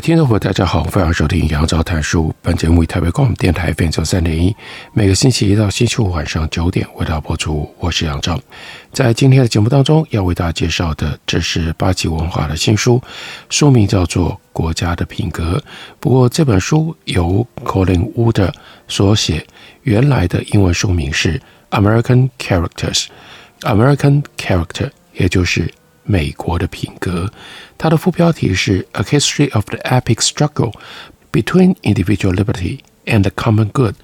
听众朋友，大家好，欢迎收听杨照谈书。本节目以台北广播电台 FM 三点一，每个星期一到星期五晚上九点为大家播出。我是杨照，在今天的节目当中要为大家介绍的，这是八旗文化的新书，书名叫做《国家的品格》。不过这本书由 Colin Wood 所写，原来的英文书名是 American Characters，American Character，也就是。美国的品格，它的副标题是《A History of the Epic Struggle Between Individual Liberty and the Common Good》。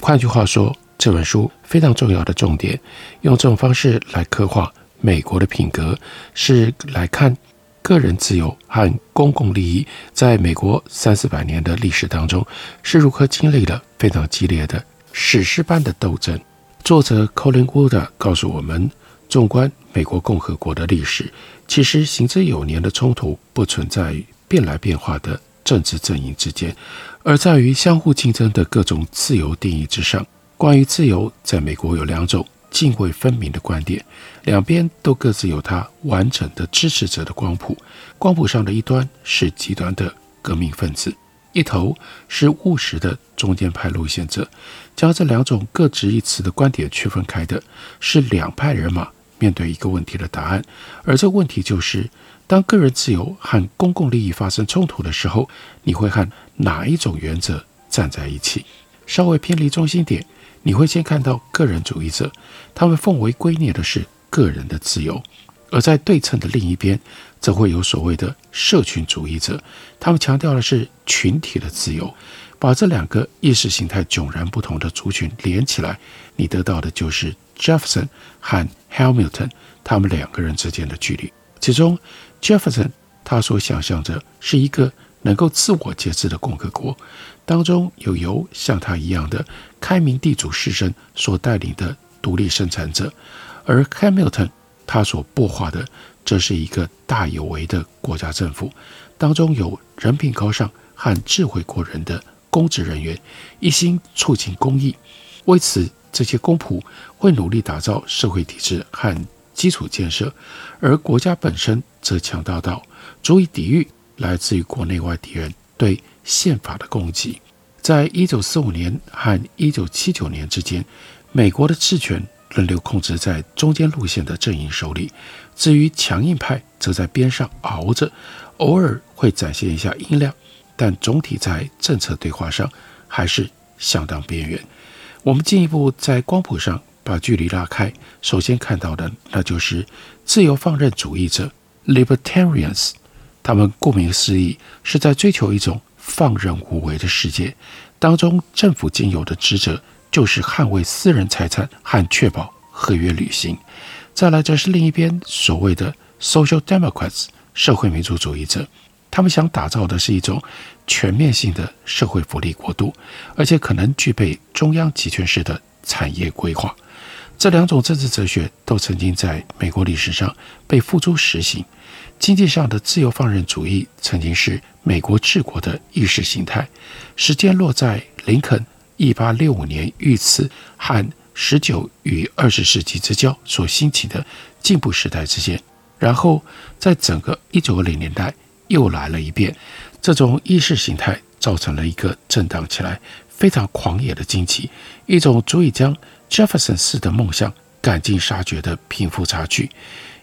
换句话说，这本书非常重要的重点，用这种方式来刻画美国的品格，是来看个人自由和公共利益在美国三四百年的历史当中是如何经历了非常激烈的史诗般的斗争。作者 Colin Wooder 告诉我们。纵观美国共和国的历史，其实行之有年的冲突不存在于变来变化的政治阵营之间，而在于相互竞争的各种自由定义之上。关于自由，在美国有两种泾渭分明的观点，两边都各自有它完整的支持者的光谱。光谱上的一端是极端的革命分子，一头是务实的中间派路线者。将这两种各执一词的观点区分开的是两派人马。面对一个问题的答案，而这个问题就是：当个人自由和公共利益发生冲突的时候，你会和哪一种原则站在一起？稍微偏离中心点，你会先看到个人主义者，他们奉为圭臬的是个人的自由；而在对称的另一边，则会有所谓的社群主义者，他们强调的是群体的自由。把这两个意识形态迥然不同的族群连起来，你得到的就是 Jefferson 和 Hamilton 他们两个人之间的距离。其中，Jefferson 他所想象着是一个能够自我节制的共和国，当中有由像他一样的开明地主士绅所带领的独立生产者，而 Hamilton 他所擘画的这是一个大有为的国家政府，当中有人品高尚和智慧过人的。公职人员一心促进公益，为此，这些公仆会努力打造社会体制和基础建设，而国家本身则强大到足以抵御来自于国内外敌人对宪法的攻击。在一九四五年和一九七九年之间，美国的治权轮流控制在中间路线的阵营手里，至于强硬派则在边上熬着，偶尔会展现一下音量。但总体在政策对话上还是相当边缘。我们进一步在光谱上把距离拉开，首先看到的那就是自由放任主义者 （Libertarians）。他们顾名思义是在追求一种放任无为的世界，当中政府仅有的职责就是捍卫私人财产和确保合约履行。再来，则是另一边所谓的 Social Democrats（ 社会民主主义者）。他们想打造的是一种全面性的社会福利国度，而且可能具备中央集权式的产业规划。这两种政治哲学都曾经在美国历史上被付诸实行。经济上的自由放任主义曾经是美国治国的意识形态，时间落在林肯一八六五年遇刺和十九与二十世纪之交所兴起的进步时代之间。然后在整个一九二零年代。又来了一遍，这种意识形态造成了一个震荡起来非常狂野的经济，一种足以将 Jefferson 式的梦想赶尽杀绝的贫富差距，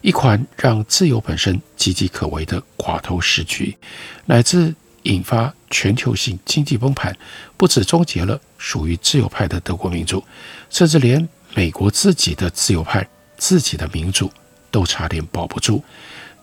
一款让自由本身岌岌可危的寡头时局，乃至引发全球性经济崩盘，不止终结了属于自由派的德国民主，甚至连美国自己的自由派、自己的民主都差点保不住。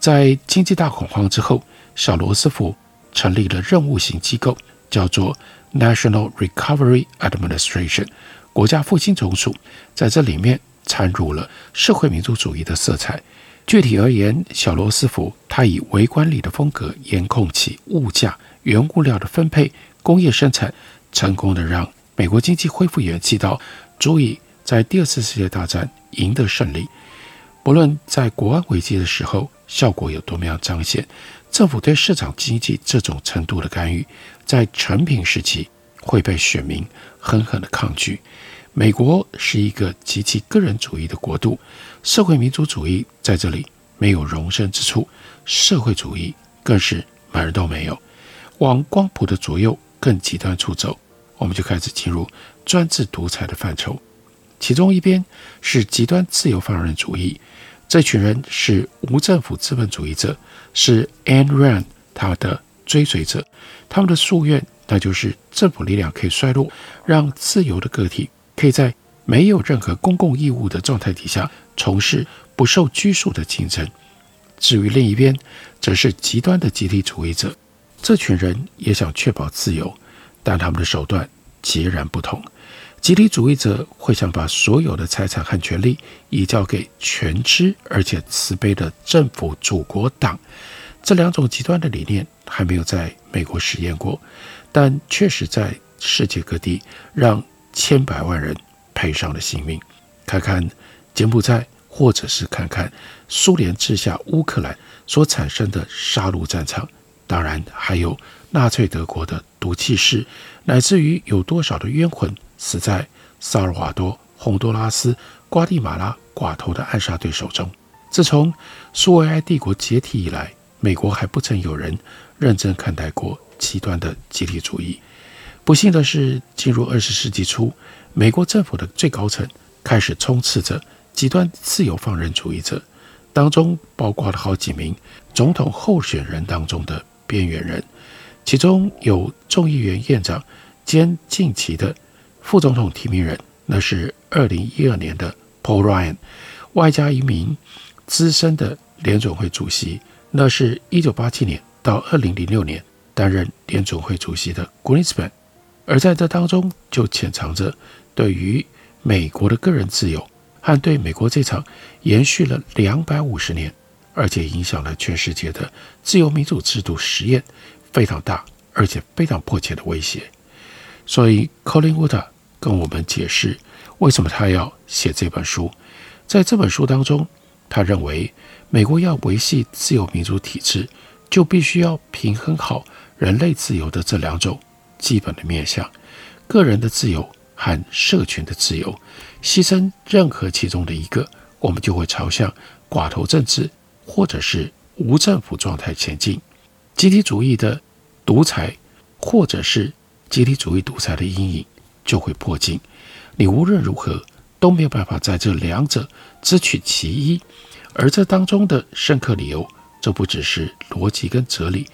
在经济大恐慌之后，小罗斯福成立了任务型机构，叫做 National Recovery Administration，国家复兴总署，在这里面掺入了社会民主主义的色彩。具体而言，小罗斯福他以微观理的风格严控起物价、原物料的分配、工业生产，成功的让美国经济恢复元气到足以在第二次世界大战赢得胜利。不论在国安危机的时候效果有多么样彰显，政府对市场经济这种程度的干预，在成平时期会被选民狠狠的抗拒。美国是一个极其个人主义的国度，社会民主主义在这里没有容身之处，社会主义更是门儿都没有。往光谱的左右更极端处走，我们就开始进入专制独裁的范畴。其中一边是极端自由放任主义，这群人是无政府资本主义者，是 Ayn Rand 他的追随者。他们的夙愿，那就是政府力量可以衰落，让自由的个体可以在没有任何公共义务的状态底下从事不受拘束的竞争。至于另一边，则是极端的集体主义者，这群人也想确保自由，但他们的手段截然不同。集体主义者会想把所有的财产和权力移交给全知而且慈悲的政府祖国党。这两种极端的理念还没有在美国实验过，但确实在世界各地让千百万人赔上了性命。看看柬埔寨，或者是看看苏联治下乌克兰所产生的杀戮战场，当然还有纳粹德国的毒气室，乃至于有多少的冤魂。死在萨尔瓦多、洪都拉斯、瓜地马拉寡头的暗杀队手中。自从苏维埃帝国解体以来，美国还不曾有人认真看待过极端的集体主义。不幸的是，进入二十世纪初，美国政府的最高层开始充斥着极端自由放任主义者，当中包括了好几名总统候选人当中的边缘人，其中有众议院院长兼近期的。副总统提名人，那是二零一二年的 Paul Ryan，外加一名资深的联总会主席，那是一九八七年到二零零六年担任联总会主席的 Greenspan，而在这当中就潜藏着对于美国的个人自由和对美国这场延续了两百五十年，而且影响了全世界的自由民主制度实验非常大而且非常迫切的威胁，所以 Colin Wood。跟我们解释为什么他要写这本书。在这本书当中，他认为美国要维系自由民主体制，就必须要平衡好人类自由的这两种基本的面向：个人的自由和社群的自由。牺牲任何其中的一个，我们就会朝向寡头政治或者是无政府状态前进。集体主义的独裁，或者是集体主义独裁的阴影。就会破镜，你无论如何都没有办法在这两者只取其一，而这当中的深刻理由，这不只是逻辑跟哲理，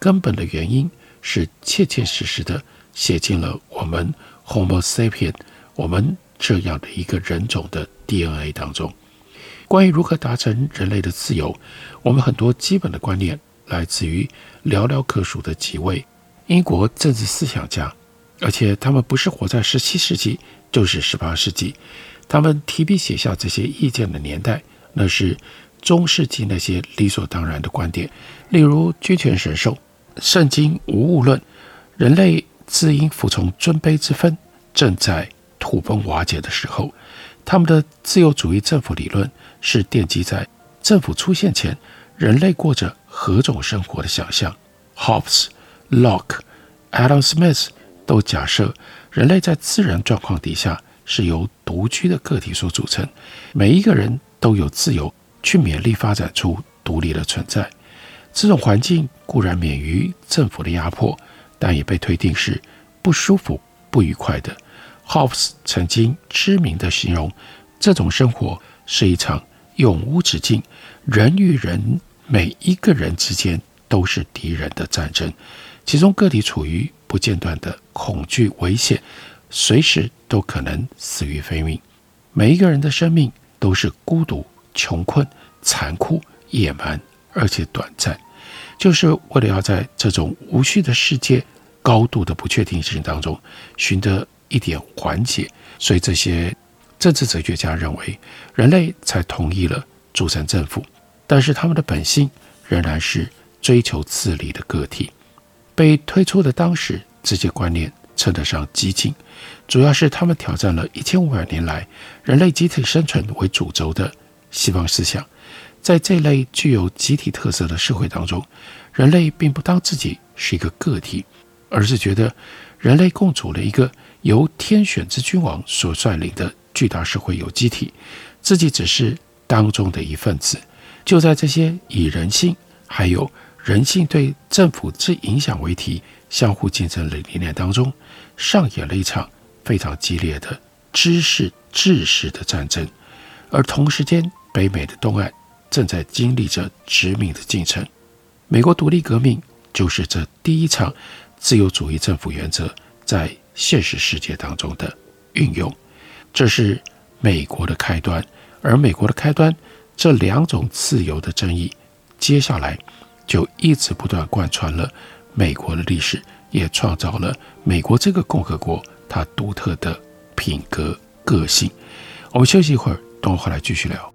根本的原因是切切实实的写进了我们 Homo sapien 我们这样的一个人种的 DNA 当中。关于如何达成人类的自由，我们很多基本的观念来自于寥寥可数的几位英国政治思想家。而且他们不是活在十七世纪，就是十八世纪。他们提笔写下这些意见的年代，那是中世纪那些理所当然的观点，例如君权神授、圣经无物论、人类自应服从尊卑之分，正在土崩瓦解的时候。他们的自由主义政府理论是奠基在政府出现前，人类过着何种生活的想象。Hobbes、Locke、Adam Smith。都假设人类在自然状况底下是由独居的个体所组成，每一个人都有自由去勉力发展出独立的存在。这种环境固然免于政府的压迫，但也被推定是不舒服、不愉快的。Hobbes 曾经知名地形容这种生活是一场永无止境、人与人每一个人之间都是敌人的战争，其中个体处于不间断的恐惧、危险，随时都可能死于非命。每一个人的生命都是孤独、穷困、残酷、野蛮，而且短暂，就是为了要在这种无序的世界、高度的不确定性当中寻得一点缓解。所以，这些政治哲学家认为，人类才同意了组成政府。但是他们的本性仍然是追求自立的个体。被推出的当时，这些观念称得上激进，主要是他们挑战了一千五百年来人类集体生存为主轴的西方思想。在这类具有集体特色的社会当中，人类并不当自己是一个个体，而是觉得人类共处了一个由天选之君王所率领的巨大社会有机体，自己只是当中的一份子。就在这些以人性还有人性对政府之影响为题相互竞争的理念当中，上演了一场非常激烈的知识知识的战争，而同时间，北美的东岸。正在经历着殖民的进程。美国独立革命就是这第一场自由主义政府原则在现实世界当中的运用，这是美国的开端。而美国的开端，这两种自由的争议，接下来就一直不断贯穿了美国的历史，也创造了美国这个共和国它独特的品格个性。我们休息一会儿，等我回来继续聊。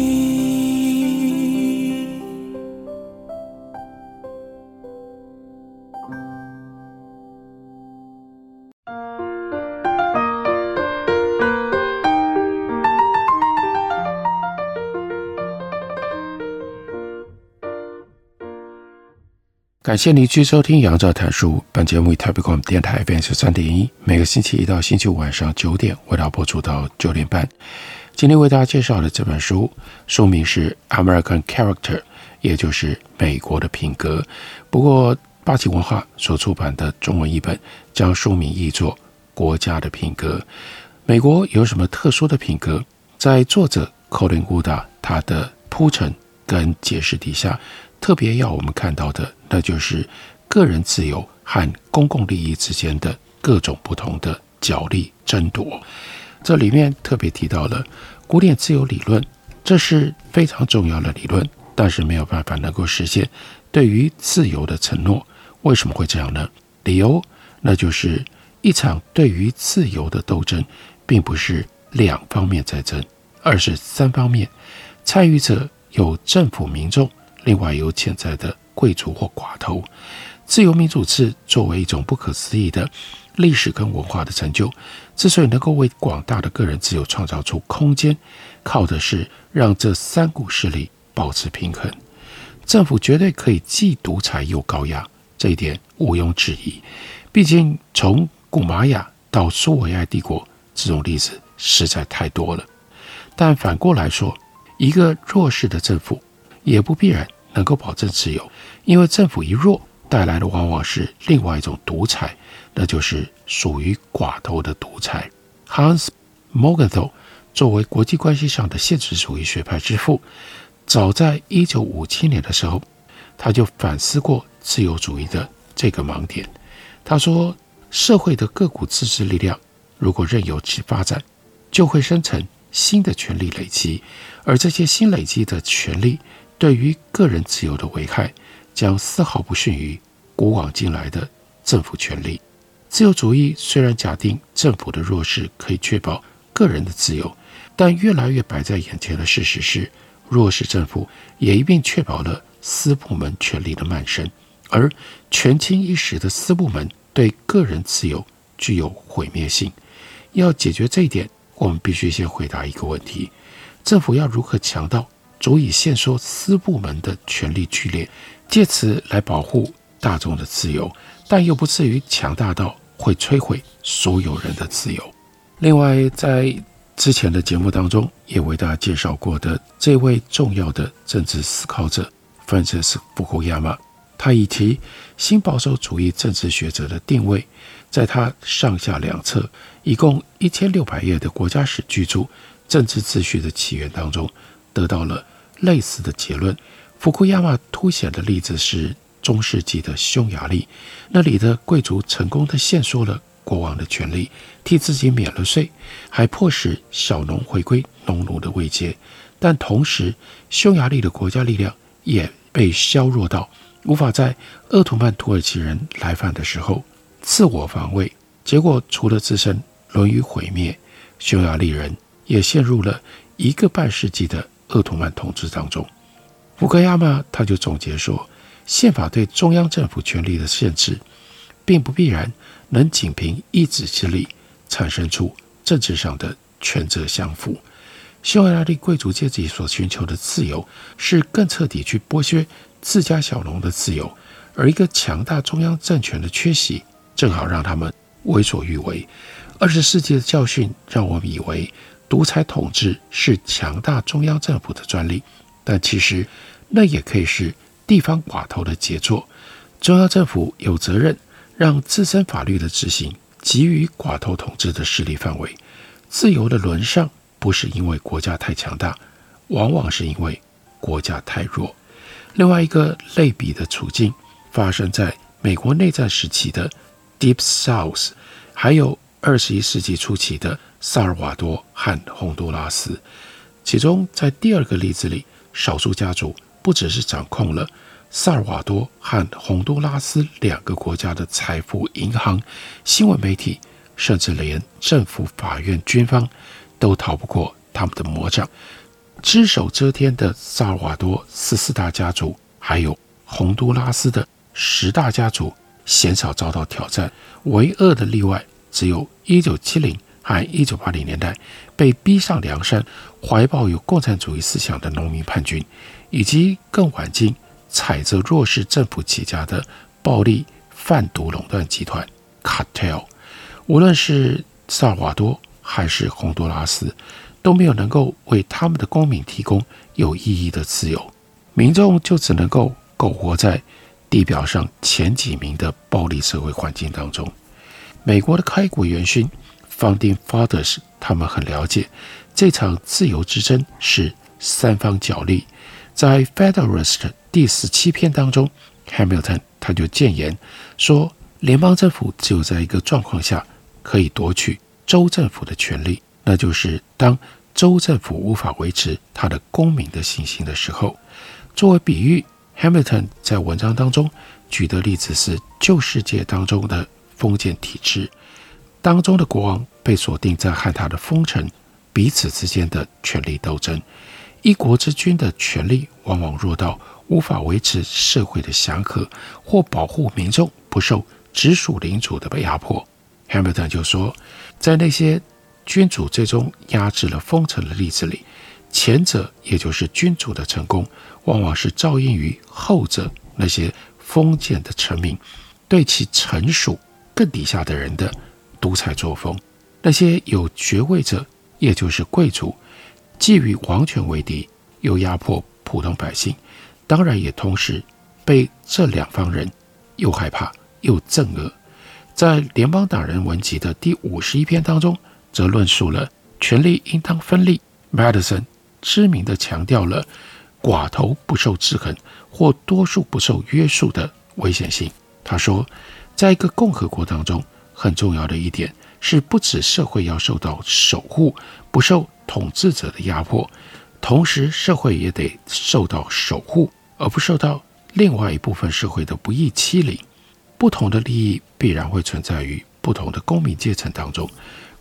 感谢您继续收听杨照谈书。本节目以台北广播电台 FM 九三点一，每个星期一到星期五晚上九点，为大家播出到九点半。今天为大家介绍的这本书，书名是《American Character》，也就是美国的品格。不过，八旗文化所出版的中文译本将书名译作《国家的品格》。美国有什么特殊的品格？在作者 Colin Wood 他的铺陈跟解释底下。特别要我们看到的，那就是个人自由和公共利益之间的各种不同的角力争夺。这里面特别提到了古典自由理论，这是非常重要的理论，但是没有办法能够实现对于自由的承诺。为什么会这样呢？理由那就是一场对于自由的斗争，并不是两方面在争，而是三方面，参与者有政府、民众。另外有潜在的贵族或寡头，自由民主制作为一种不可思议的历史跟文化的成就，之所以能够为广大的个人自由创造出空间，靠的是让这三股势力保持平衡。政府绝对可以既独裁又高压，这一点毋庸置疑。毕竟从古玛雅到苏维埃帝国，这种例子实在太多了。但反过来说，一个弱势的政府。也不必然能够保证自由，因为政府一弱，带来的往往是另外一种独裁，那就是属于寡头的独裁。Hans Morgenthau 作为国际关系上的现实主义学派之父，早在一九五七年的时候，他就反思过自由主义的这个盲点。他说，社会的各股自治力量如果任由其发展，就会生成新的权力累积，而这些新累积的权力对于个人自由的危害，将丝毫不逊于古往今来的政府权力。自由主义虽然假定政府的弱势可以确保个人的自由，但越来越摆在眼前的事实是，弱势政府也一并确保了私部门权力的蔓生，而权倾一时的私部门对个人自由具有毁灭性。要解决这一点，我们必须先回答一个问题：政府要如何强到足以限缩私部门的权力剧烈，借此来保护大众的自由，但又不至于强大到会摧毁所有人的自由？另外，在之前的节目当中，也为大家介绍过的这位重要的政治思考者范西斯·布库亚马，他以其新保守主义政治学者的定位。在他上下两册，一共一千六百页的国家史巨著《政治秩序的起源》当中，得到了类似的结论。福库亚马凸显的例子是中世纪的匈牙利，那里的贵族成功地限缩了国王的权力，替自己免了税，还迫使小农回归农奴的位阶。但同时，匈牙利的国家力量也被削弱到无法在鄂图曼土耳其人来犯的时候。自我防卫，结果除了自身沦于毁灭，匈牙利人也陷入了一个半世纪的鄂图曼统治当中。福库亚马他就总结说，宪法对中央政府权力的限制，并不必然能仅凭一己之力产生出政治上的权责相符。匈牙利贵族阶级所寻求的自由，是更彻底去剥削自家小农的自由，而一个强大中央政权的缺席。正好让他们为所欲为。二十世纪的教训让我们以为独裁统治是强大中央政府的专利，但其实那也可以是地方寡头的杰作。中央政府有责任让自身法律的执行给予寡头统治的势力范围。自由的沦丧不是因为国家太强大，往往是因为国家太弱。另外一个类比的处境发生在美国内战时期的。Deep South，还有二十一世纪初期的萨尔瓦多和洪都拉斯。其中，在第二个例子里，少数家族不只是掌控了萨尔瓦多和洪都拉斯两个国家的财富、银行、新闻媒体，甚至连政府、法院、军方都逃不过他们的魔掌。只手遮天的萨尔瓦多十四大家族，还有洪都拉斯的十大家族。鲜少遭到挑战，唯二的例外只有一九七零和1980年代被逼上梁山、怀抱有共产主义思想的农民叛军，以及更晚近踩着弱势政府起家的暴力贩毒垄断集团 （cartel）。无论是萨尔瓦多还是洪都拉斯，都没有能够为他们的公民提供有意义的自由，民众就只能够苟活在。地表上前几名的暴力社会环境当中，美国的开国元勋 （Founding Fathers） 他们很了解这场自由之争是三方角力。在《Federalist》第十七篇当中，Hamilton 他就建言说，联邦政府只有在一个状况下可以夺取州政府的权力，那就是当州政府无法维持他的公民的信心的时候。作为比喻。Hamilton 在文章当中举的例子是旧世界当中的封建体制当中的国王被锁定在和他的封臣彼此之间的权力斗争，一国之君的权力往往弱到无法维持社会的祥和或保护民众不受直属领主的压迫。Hamilton 就说，在那些君主最终压制了封臣的例子里，前者也就是君主的成功。往往是照应于后者那些封建的臣民对其臣属更底下的人的独裁作风，那些有爵位者，也就是贵族，既与王权为敌，又压迫普通百姓，当然也同时被这两方人又害怕又憎恶。在联邦党人文集的第五十一篇当中，则论述了权力应当分立。Madison 知名地强调了。寡头不受制衡，或多数不受约束的危险性。他说，在一个共和国当中，很重要的一点是，不止社会要受到守护，不受统治者的压迫，同时社会也得受到守护，而不受到另外一部分社会的不义欺凌。不同的利益必然会存在于不同的公民阶层当中，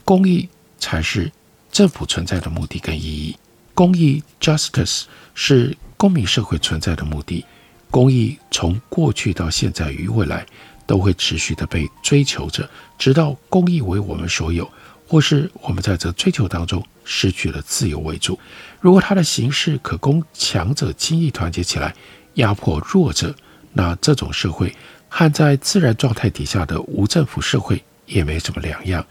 公益才是政府存在的目的跟意义。公益 （justice） 是公民社会存在的目的。公益从过去到现在与未来都会持续的被追求着，直到公义为我们所有。或是我们在这追求当中失去了自由为主。如果它的形式可供强者轻易团结起来压迫弱者，那这种社会和在自然状态底下的无政府社会也没什么两样。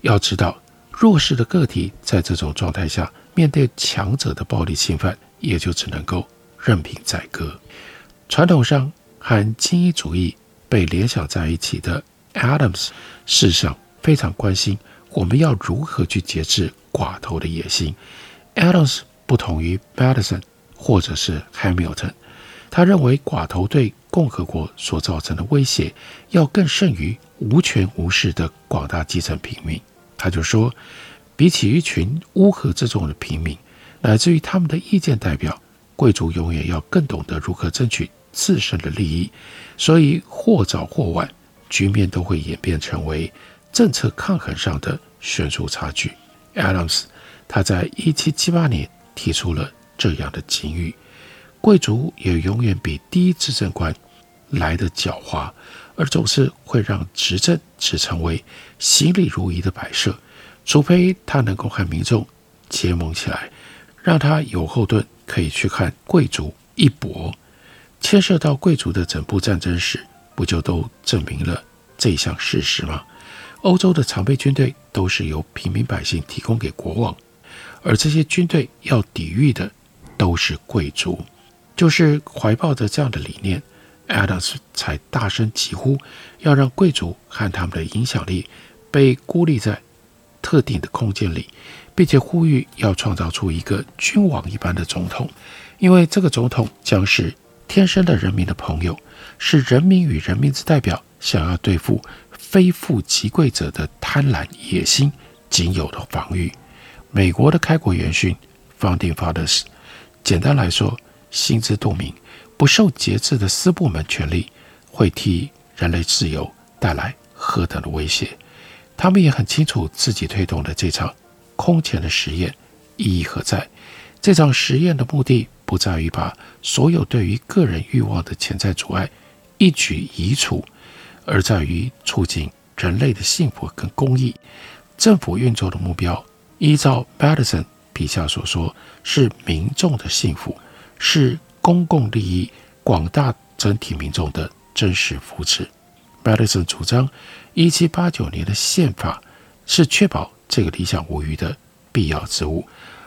要知道，弱势的个体在这种状态下面对强者的暴力侵犯，也就只能够任凭宰割。传统上和精英主义被联想在一起的 Adams，事实上非常关心。我们要如何去节制寡头的野心？Adams 不同于 Madison 或者是 Hamilton，他认为寡头对共和国所造成的威胁要更甚于无权无势的广大基层平民。他就说，比起一群乌合之众的平民，乃至于他们的意见代表，贵族永远要更懂得如何争取自身的利益。所以或早或晚，局面都会演变成为。政策抗衡上的悬殊差距，Adams 他在一七七八年提出了这样的警语：贵族也永远比第一执政官来得狡猾，而总是会让执政只成为行礼如仪的摆设，除非他能够和民众结盟起来，让他有后盾可以去看贵族一搏。牵涉到贵族的整部战争史，不就都证明了这项事实吗？欧洲的常备军队都是由平民百姓提供给国王，而这些军队要抵御的都是贵族。就是怀抱着这样的理念，Adams 才大声疾呼，要让贵族和他们的影响力被孤立在特定的空间里，并且呼吁要创造出一个君王一般的总统，因为这个总统将是天生的人民的朋友，是人民与人民之代表，想要对付。非富即贵者的贪婪野心仅有的防御。美国的开国元勋 （Founding Fathers），简单来说，心知肚明，不受节制的私部门权力会替人类自由带来何等的威胁。他们也很清楚自己推动的这场空前的实验意义何在。这场实验的目的不在于把所有对于个人欲望的潜在阻碍一举移除。而在于促进人类的幸福跟公益。政府运作的目标，依照 Madison 笔下所说，是民众的幸福，是公共利益、广大整体民众的真实福祉。Madison 主张，一七八九年的宪法是确保这个理想无虞的必要之物，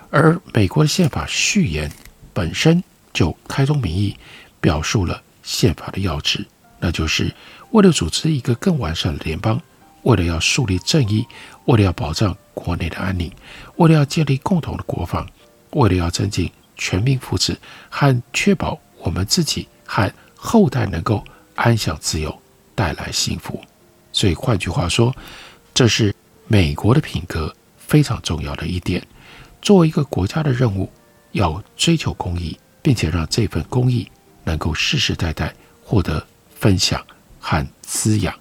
而美国的宪法序言本身就开宗明义表述了宪法的要旨，那就是。为了组织一个更完善的联邦，为了要树立正义，为了要保障国内的安宁，为了要建立共同的国防，为了要增进全民福祉和确保我们自己和后代能够安享自由，带来幸福。所以换句话说，这是美国的品格非常重要的一点。作为一个国家的任务，要追求公益，并且让这份公益能够世世代代获得分享。和滋养，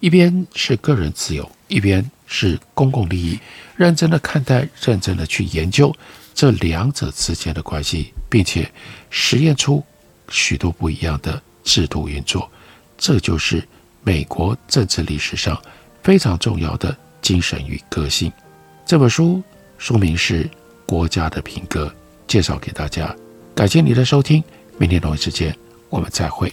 一边是个人自由，一边是公共利益。认真的看待，认真的去研究这两者之间的关系，并且实验出许多不一样的制度运作。这就是美国政治历史上非常重要的精神与个性。这本书书名是《国家的品格》，介绍给大家。感谢你的收听，明天同一时间我们再会。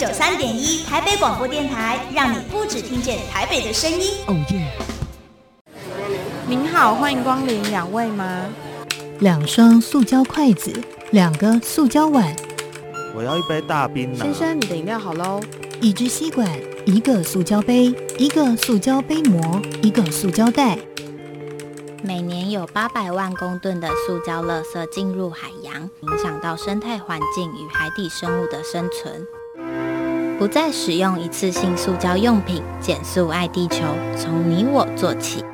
九三点一台北广播电台，让你不只听见台北的声音。哦耶！您好，欢迎光临，两位吗？两双塑胶筷子，两个塑胶碗。我要一杯大冰拿。先生，你的饮料好喽。一支吸管，一个塑胶杯，一个塑胶杯膜，一个塑胶袋。每年有八百万公吨的塑胶垃圾进入海洋，影响到生态环境与海底生物的生存。不再使用一次性塑胶用品，减速爱地球，从你我做起。